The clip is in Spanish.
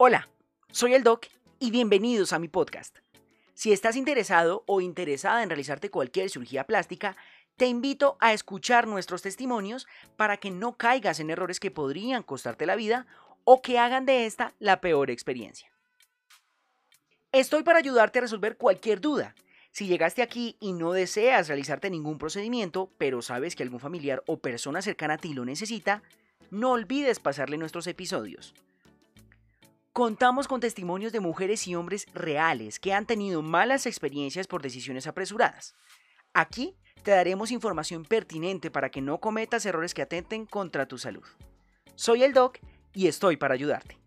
Hola, soy el Doc y bienvenidos a mi podcast. Si estás interesado o interesada en realizarte cualquier cirugía plástica, te invito a escuchar nuestros testimonios para que no caigas en errores que podrían costarte la vida o que hagan de esta la peor experiencia. Estoy para ayudarte a resolver cualquier duda. Si llegaste aquí y no deseas realizarte ningún procedimiento, pero sabes que algún familiar o persona cercana a ti lo necesita, no olvides pasarle nuestros episodios. Contamos con testimonios de mujeres y hombres reales que han tenido malas experiencias por decisiones apresuradas. Aquí te daremos información pertinente para que no cometas errores que atenten contra tu salud. Soy el Doc y estoy para ayudarte.